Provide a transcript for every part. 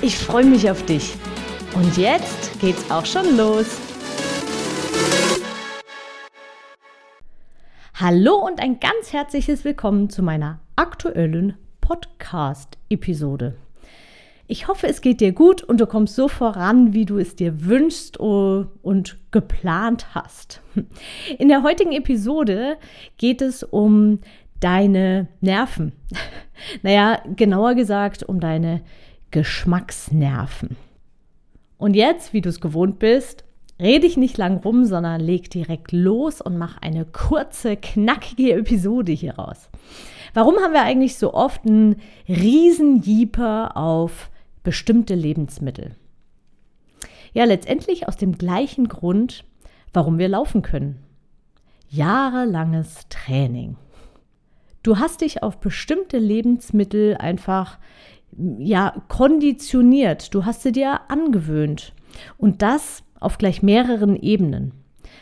Ich freue mich auf dich. Und jetzt geht's auch schon los. Hallo und ein ganz herzliches Willkommen zu meiner aktuellen Podcast-Episode. Ich hoffe, es geht dir gut und du kommst so voran, wie du es dir wünschst und geplant hast. In der heutigen Episode geht es um deine Nerven. Naja, genauer gesagt um deine Geschmacksnerven. Und jetzt, wie du es gewohnt bist, rede ich nicht lang rum, sondern leg direkt los und mach eine kurze, knackige Episode hier raus. Warum haben wir eigentlich so oft einen Riesenjeeper auf bestimmte Lebensmittel? Ja, letztendlich aus dem gleichen Grund, warum wir laufen können. Jahrelanges Training. Du hast dich auf bestimmte Lebensmittel einfach ja konditioniert. Du hast sie dir angewöhnt und das auf gleich mehreren Ebenen.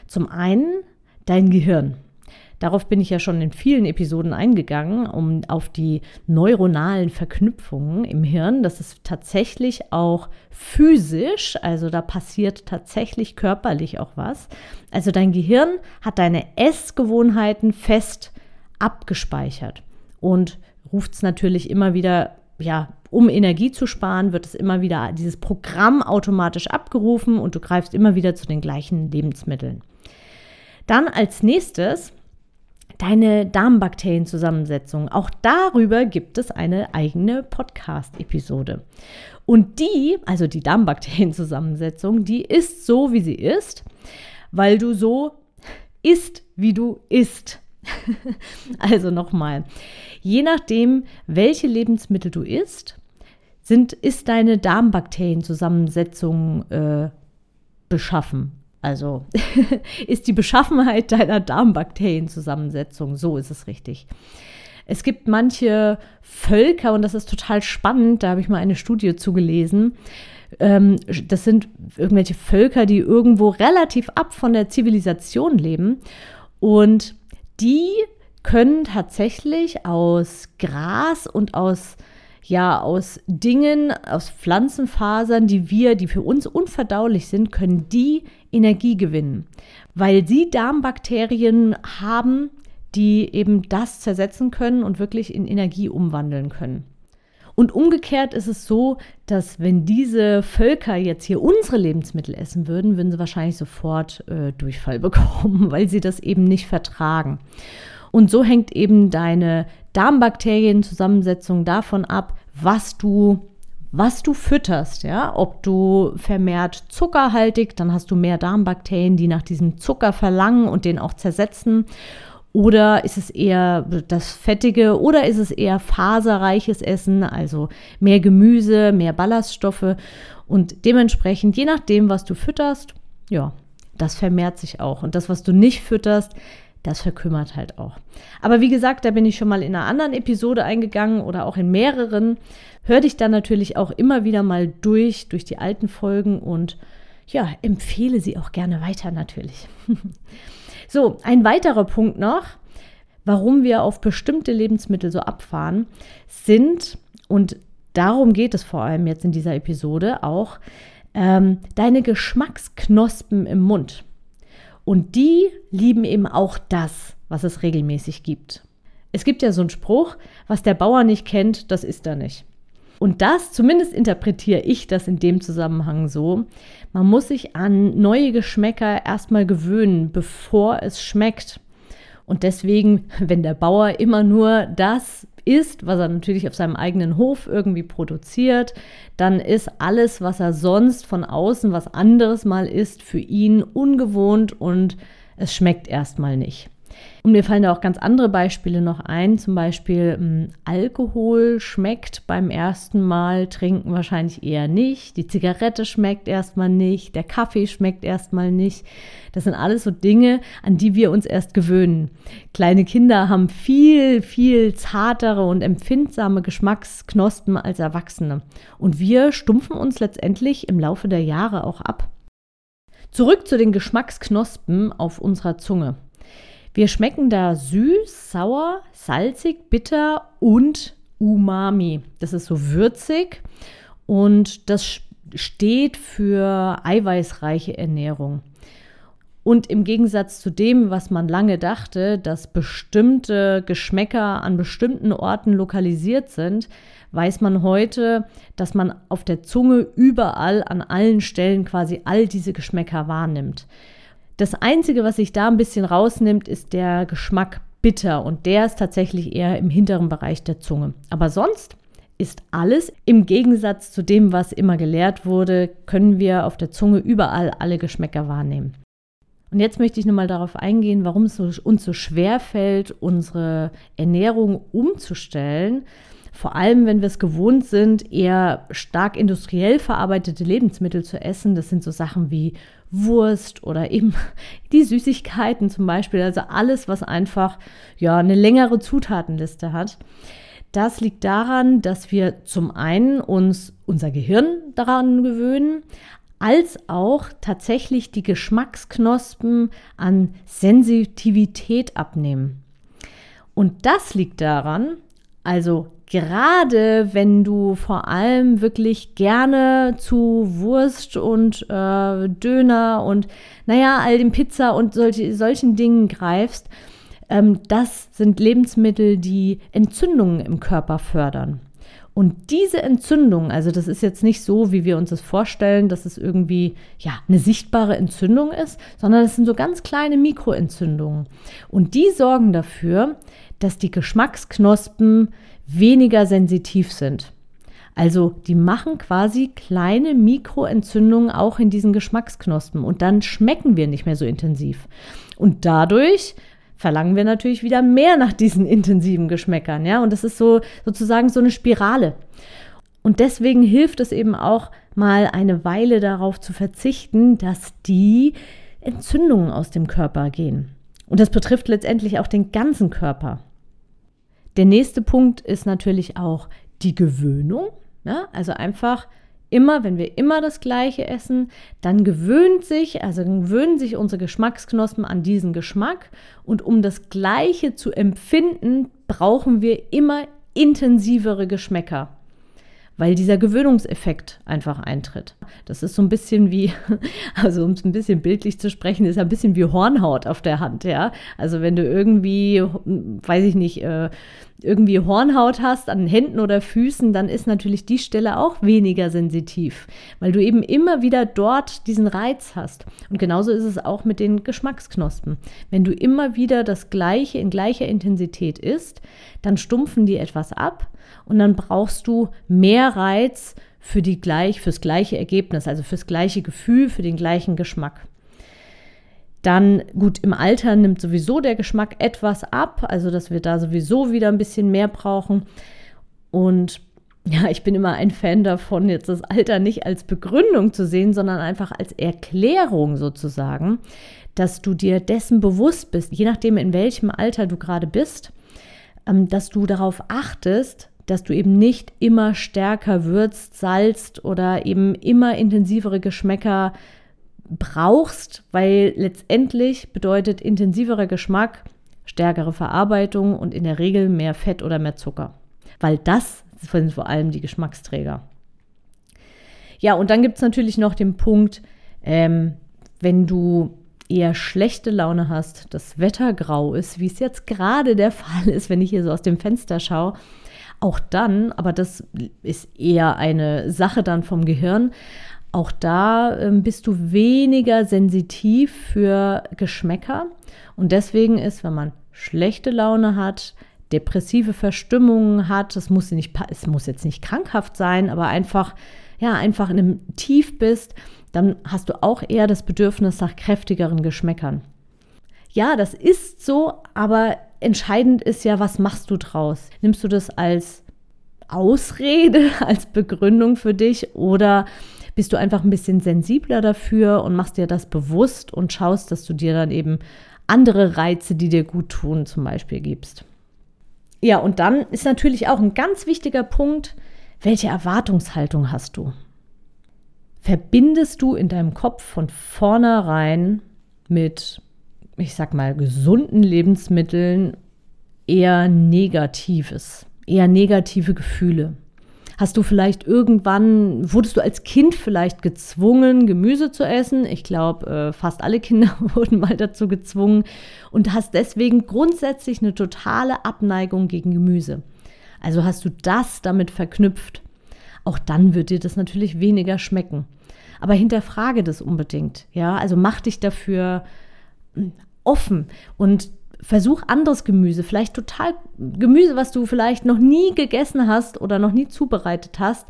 Zum einen dein Gehirn. Darauf bin ich ja schon in vielen Episoden eingegangen, um auf die neuronalen Verknüpfungen im Hirn. Das ist tatsächlich auch physisch, also da passiert tatsächlich körperlich auch was. Also dein Gehirn hat deine Essgewohnheiten fest abgespeichert und ruft es natürlich immer wieder, ja, um Energie zu sparen, wird es immer wieder dieses Programm automatisch abgerufen und du greifst immer wieder zu den gleichen Lebensmitteln. Dann als nächstes deine Darmbakterienzusammensetzung. Auch darüber gibt es eine eigene Podcast-Episode. Und die, also die Darmbakterienzusammensetzung, die ist so, wie sie ist, weil du so isst, wie du isst. also nochmal, je nachdem, welche Lebensmittel du isst, sind, ist deine Darmbakterienzusammensetzung äh, beschaffen. Also ist die Beschaffenheit deiner Darmbakterienzusammensetzung, so ist es richtig. Es gibt manche Völker, und das ist total spannend, da habe ich mal eine Studie zugelesen. Ähm, das sind irgendwelche Völker, die irgendwo relativ ab von der Zivilisation leben. Und die können tatsächlich aus Gras und aus ja, aus Dingen, aus Pflanzenfasern, die wir, die für uns unverdaulich sind, können die Energie gewinnen, weil sie Darmbakterien haben, die eben das zersetzen können und wirklich in Energie umwandeln können. Und umgekehrt ist es so, dass wenn diese Völker jetzt hier unsere Lebensmittel essen würden, würden sie wahrscheinlich sofort äh, Durchfall bekommen, weil sie das eben nicht vertragen. Und so hängt eben deine Darmbakterienzusammensetzung davon ab, was du was du fütterst, ja, ob du vermehrt zuckerhaltig, dann hast du mehr Darmbakterien, die nach diesem Zucker verlangen und den auch zersetzen. Oder ist es eher das Fettige oder ist es eher faserreiches Essen, also mehr Gemüse, mehr Ballaststoffe und dementsprechend, je nachdem, was du fütterst, ja, das vermehrt sich auch. Und das, was du nicht fütterst, das verkümmert halt auch. Aber wie gesagt, da bin ich schon mal in einer anderen Episode eingegangen oder auch in mehreren. Hör dich dann natürlich auch immer wieder mal durch, durch die alten Folgen und ja, empfehle sie auch gerne weiter natürlich. so, ein weiterer Punkt noch, warum wir auf bestimmte Lebensmittel so abfahren, sind, und darum geht es vor allem jetzt in dieser Episode auch, ähm, deine Geschmacksknospen im Mund. Und die lieben eben auch das, was es regelmäßig gibt. Es gibt ja so einen Spruch, was der Bauer nicht kennt, das ist er nicht. Und das, zumindest interpretiere ich das in dem Zusammenhang so, man muss sich an neue Geschmäcker erstmal gewöhnen, bevor es schmeckt. Und deswegen, wenn der Bauer immer nur das isst, was er natürlich auf seinem eigenen Hof irgendwie produziert, dann ist alles, was er sonst von außen was anderes mal isst, für ihn ungewohnt und es schmeckt erstmal nicht. Und mir fallen da auch ganz andere Beispiele noch ein. Zum Beispiel mh, Alkohol schmeckt beim ersten Mal trinken wahrscheinlich eher nicht. Die Zigarette schmeckt erstmal nicht. Der Kaffee schmeckt erstmal nicht. Das sind alles so Dinge, an die wir uns erst gewöhnen. Kleine Kinder haben viel, viel zartere und empfindsame Geschmacksknospen als Erwachsene. Und wir stumpfen uns letztendlich im Laufe der Jahre auch ab. Zurück zu den Geschmacksknospen auf unserer Zunge. Wir schmecken da süß, sauer, salzig, bitter und umami. Das ist so würzig und das steht für eiweißreiche Ernährung. Und im Gegensatz zu dem, was man lange dachte, dass bestimmte Geschmäcker an bestimmten Orten lokalisiert sind, weiß man heute, dass man auf der Zunge überall an allen Stellen quasi all diese Geschmäcker wahrnimmt. Das Einzige, was sich da ein bisschen rausnimmt, ist der Geschmack bitter und der ist tatsächlich eher im hinteren Bereich der Zunge. Aber sonst ist alles im Gegensatz zu dem, was immer gelehrt wurde, können wir auf der Zunge überall alle Geschmäcker wahrnehmen. Und jetzt möchte ich nochmal darauf eingehen, warum es uns so schwer fällt, unsere Ernährung umzustellen vor allem, wenn wir es gewohnt sind, eher stark industriell verarbeitete Lebensmittel zu essen. Das sind so Sachen wie Wurst oder eben die Süßigkeiten zum Beispiel. Also alles, was einfach ja eine längere Zutatenliste hat. Das liegt daran, dass wir zum einen uns unser Gehirn daran gewöhnen, als auch tatsächlich die Geschmacksknospen an Sensitivität abnehmen. Und das liegt daran, also gerade wenn du vor allem wirklich gerne zu Wurst und äh, Döner und naja, all dem Pizza und solche, solchen Dingen greifst, ähm, das sind Lebensmittel, die Entzündungen im Körper fördern. Und diese Entzündung, also das ist jetzt nicht so, wie wir uns das vorstellen, dass es irgendwie ja eine sichtbare Entzündung ist, sondern es sind so ganz kleine Mikroentzündungen. Und die sorgen dafür, dass die Geschmacksknospen weniger sensitiv sind. Also die machen quasi kleine Mikroentzündungen auch in diesen Geschmacksknospen und dann schmecken wir nicht mehr so intensiv. Und dadurch verlangen wir natürlich wieder mehr nach diesen intensiven Geschmäckern, ja? Und das ist so sozusagen so eine Spirale. Und deswegen hilft es eben auch mal eine Weile darauf zu verzichten, dass die Entzündungen aus dem Körper gehen. Und das betrifft letztendlich auch den ganzen Körper. Der nächste Punkt ist natürlich auch die Gewöhnung. Ne? Also einfach immer, wenn wir immer das Gleiche essen, dann gewöhnt sich, also gewöhnen sich unsere Geschmacksknospen an diesen Geschmack. Und um das Gleiche zu empfinden, brauchen wir immer intensivere Geschmäcker weil dieser Gewöhnungseffekt einfach eintritt. Das ist so ein bisschen wie, also um es ein bisschen bildlich zu sprechen, ist ein bisschen wie Hornhaut auf der Hand, ja. Also wenn du irgendwie, weiß ich nicht, äh, irgendwie Hornhaut hast an Händen oder Füßen, dann ist natürlich die Stelle auch weniger sensitiv, weil du eben immer wieder dort diesen Reiz hast. Und genauso ist es auch mit den Geschmacksknospen. Wenn du immer wieder das Gleiche in gleicher Intensität isst, dann stumpfen die etwas ab und dann brauchst du mehr Reiz für die gleich, fürs gleiche Ergebnis, also fürs gleiche Gefühl, für den gleichen Geschmack. Dann, gut, im Alter nimmt sowieso der Geschmack etwas ab, also dass wir da sowieso wieder ein bisschen mehr brauchen. Und ja, ich bin immer ein Fan davon, jetzt das Alter nicht als Begründung zu sehen, sondern einfach als Erklärung sozusagen, dass du dir dessen bewusst bist, je nachdem, in welchem Alter du gerade bist, ähm, dass du darauf achtest, dass du eben nicht immer stärker würzt, salzt oder eben immer intensivere Geschmäcker brauchst, weil letztendlich bedeutet intensiverer Geschmack stärkere Verarbeitung und in der Regel mehr Fett oder mehr Zucker, weil das sind vor allem die Geschmacksträger. Ja, und dann gibt es natürlich noch den Punkt, ähm, wenn du eher schlechte Laune hast, das Wetter grau ist, wie es jetzt gerade der Fall ist, wenn ich hier so aus dem Fenster schaue, auch dann, aber das ist eher eine Sache dann vom Gehirn, auch da äh, bist du weniger sensitiv für Geschmäcker. Und deswegen ist, wenn man schlechte Laune hat, depressive Verstimmungen hat, es muss, nicht, es muss jetzt nicht krankhaft sein, aber einfach, ja, einfach in einem Tief bist, dann hast du auch eher das Bedürfnis nach kräftigeren Geschmäckern. ja, das ist so, aber entscheidend ist ja, was machst du draus? Nimmst du das als Ausrede, als Begründung für dich oder bist du einfach ein bisschen sensibler dafür und machst dir das bewusst und schaust, dass du dir dann eben andere Reize, die dir gut tun, zum Beispiel gibst. Ja, und dann ist natürlich auch ein ganz wichtiger Punkt, welche Erwartungshaltung hast du? Verbindest du in deinem Kopf von vornherein mit, ich sag mal, gesunden Lebensmitteln eher Negatives, eher negative Gefühle? Hast du vielleicht irgendwann, wurdest du als Kind vielleicht gezwungen, Gemüse zu essen? Ich glaube, äh, fast alle Kinder wurden mal dazu gezwungen und hast deswegen grundsätzlich eine totale Abneigung gegen Gemüse. Also hast du das damit verknüpft. Auch dann wird dir das natürlich weniger schmecken. Aber hinterfrage das unbedingt. Ja, also mach dich dafür hm, offen und versuch anderes Gemüse, vielleicht total Gemüse, was du vielleicht noch nie gegessen hast oder noch nie zubereitet hast,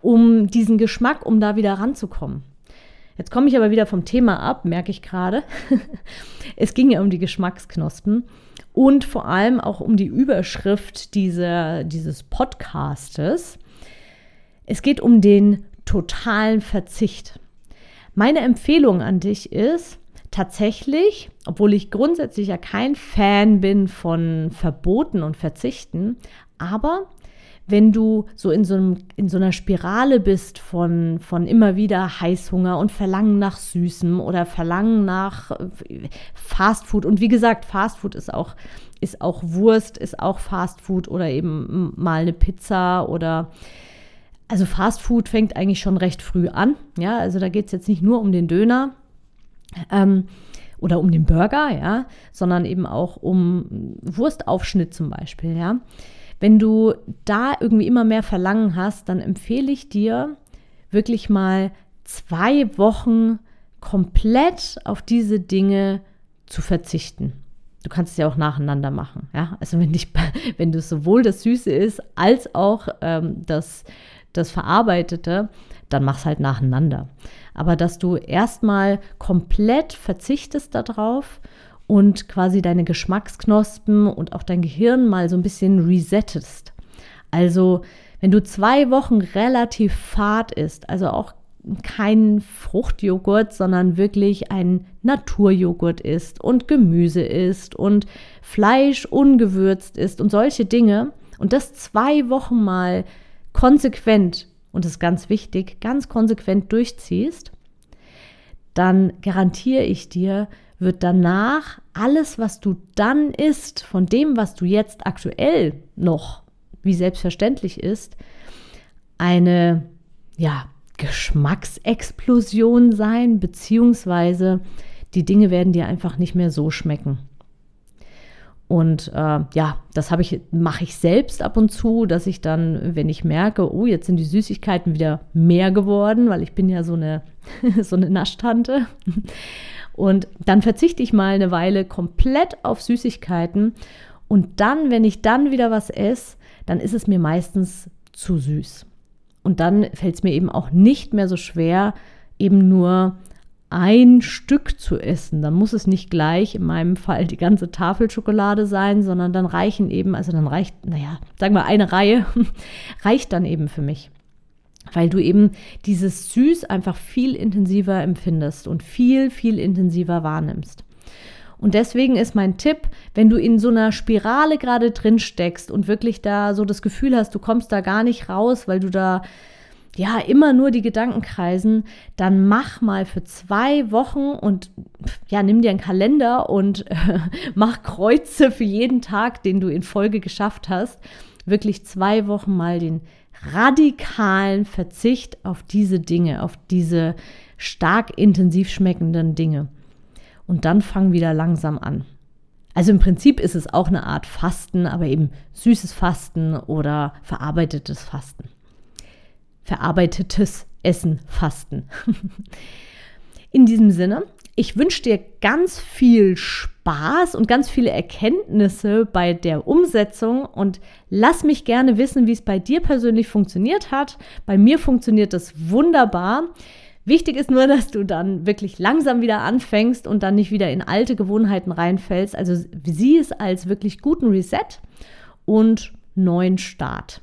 um diesen Geschmack, um da wieder ranzukommen. Jetzt komme ich aber wieder vom Thema ab, merke ich gerade. es ging ja um die Geschmacksknospen und vor allem auch um die Überschrift dieser, dieses Podcastes. Es geht um den totalen Verzicht. Meine Empfehlung an dich ist, tatsächlich, obwohl ich grundsätzlich ja kein Fan bin von Verboten und Verzichten, aber wenn du so in so, einem, in so einer Spirale bist von, von immer wieder Heißhunger und Verlangen nach Süßem oder Verlangen nach äh, Fastfood. Und wie gesagt, Fastfood ist auch, ist auch Wurst, ist auch Fastfood oder eben mal eine Pizza oder also Fastfood fängt eigentlich schon recht früh an. Ja, also da geht es jetzt nicht nur um den Döner, ähm, oder um den Burger, ja, sondern eben auch um Wurstaufschnitt zum Beispiel, ja. Wenn du da irgendwie immer mehr Verlangen hast, dann empfehle ich dir wirklich mal zwei Wochen komplett auf diese Dinge zu verzichten. Du kannst es ja auch nacheinander machen, ja. Also wenn dich, wenn du sowohl das Süße ist als auch ähm, das, das Verarbeitete, dann mach es halt nacheinander. Aber dass du erstmal komplett verzichtest darauf und quasi deine Geschmacksknospen und auch dein Gehirn mal so ein bisschen resettest. Also, wenn du zwei Wochen relativ fad isst, also auch kein Fruchtjoghurt, sondern wirklich ein Naturjoghurt isst und Gemüse isst und Fleisch ungewürzt isst und solche Dinge und das zwei Wochen mal konsequent und das ist ganz wichtig, ganz konsequent durchziehst, dann garantiere ich dir, wird danach alles, was du dann isst, von dem, was du jetzt aktuell noch wie selbstverständlich ist, eine ja, Geschmacksexplosion sein, beziehungsweise die Dinge werden dir einfach nicht mehr so schmecken. Und äh, ja, das habe ich, mache ich selbst ab und zu, dass ich dann, wenn ich merke, oh, jetzt sind die Süßigkeiten wieder mehr geworden, weil ich bin ja so eine, so eine Naschtante. Und dann verzichte ich mal eine Weile komplett auf Süßigkeiten. Und dann, wenn ich dann wieder was esse, dann ist es mir meistens zu süß. Und dann fällt es mir eben auch nicht mehr so schwer, eben nur ein Stück zu essen. Dann muss es nicht gleich in meinem Fall die ganze Tafel Schokolade sein, sondern dann reichen eben, also dann reicht, naja, sagen wir eine Reihe, reicht dann eben für mich. Weil du eben dieses Süß einfach viel intensiver empfindest und viel, viel intensiver wahrnimmst. Und deswegen ist mein Tipp, wenn du in so einer Spirale gerade drin steckst und wirklich da so das Gefühl hast, du kommst da gar nicht raus, weil du da ja, immer nur die Gedanken kreisen, dann mach mal für zwei Wochen und ja, nimm dir einen Kalender und äh, mach Kreuze für jeden Tag, den du in Folge geschafft hast. Wirklich zwei Wochen mal den radikalen Verzicht auf diese Dinge, auf diese stark intensiv schmeckenden Dinge. Und dann fang wieder langsam an. Also im Prinzip ist es auch eine Art Fasten, aber eben süßes Fasten oder verarbeitetes Fasten verarbeitetes Essen fasten. In diesem Sinne, ich wünsche dir ganz viel Spaß und ganz viele Erkenntnisse bei der Umsetzung und lass mich gerne wissen, wie es bei dir persönlich funktioniert hat. Bei mir funktioniert das wunderbar. Wichtig ist nur, dass du dann wirklich langsam wieder anfängst und dann nicht wieder in alte Gewohnheiten reinfällst. Also sieh es als wirklich guten Reset und neuen Start.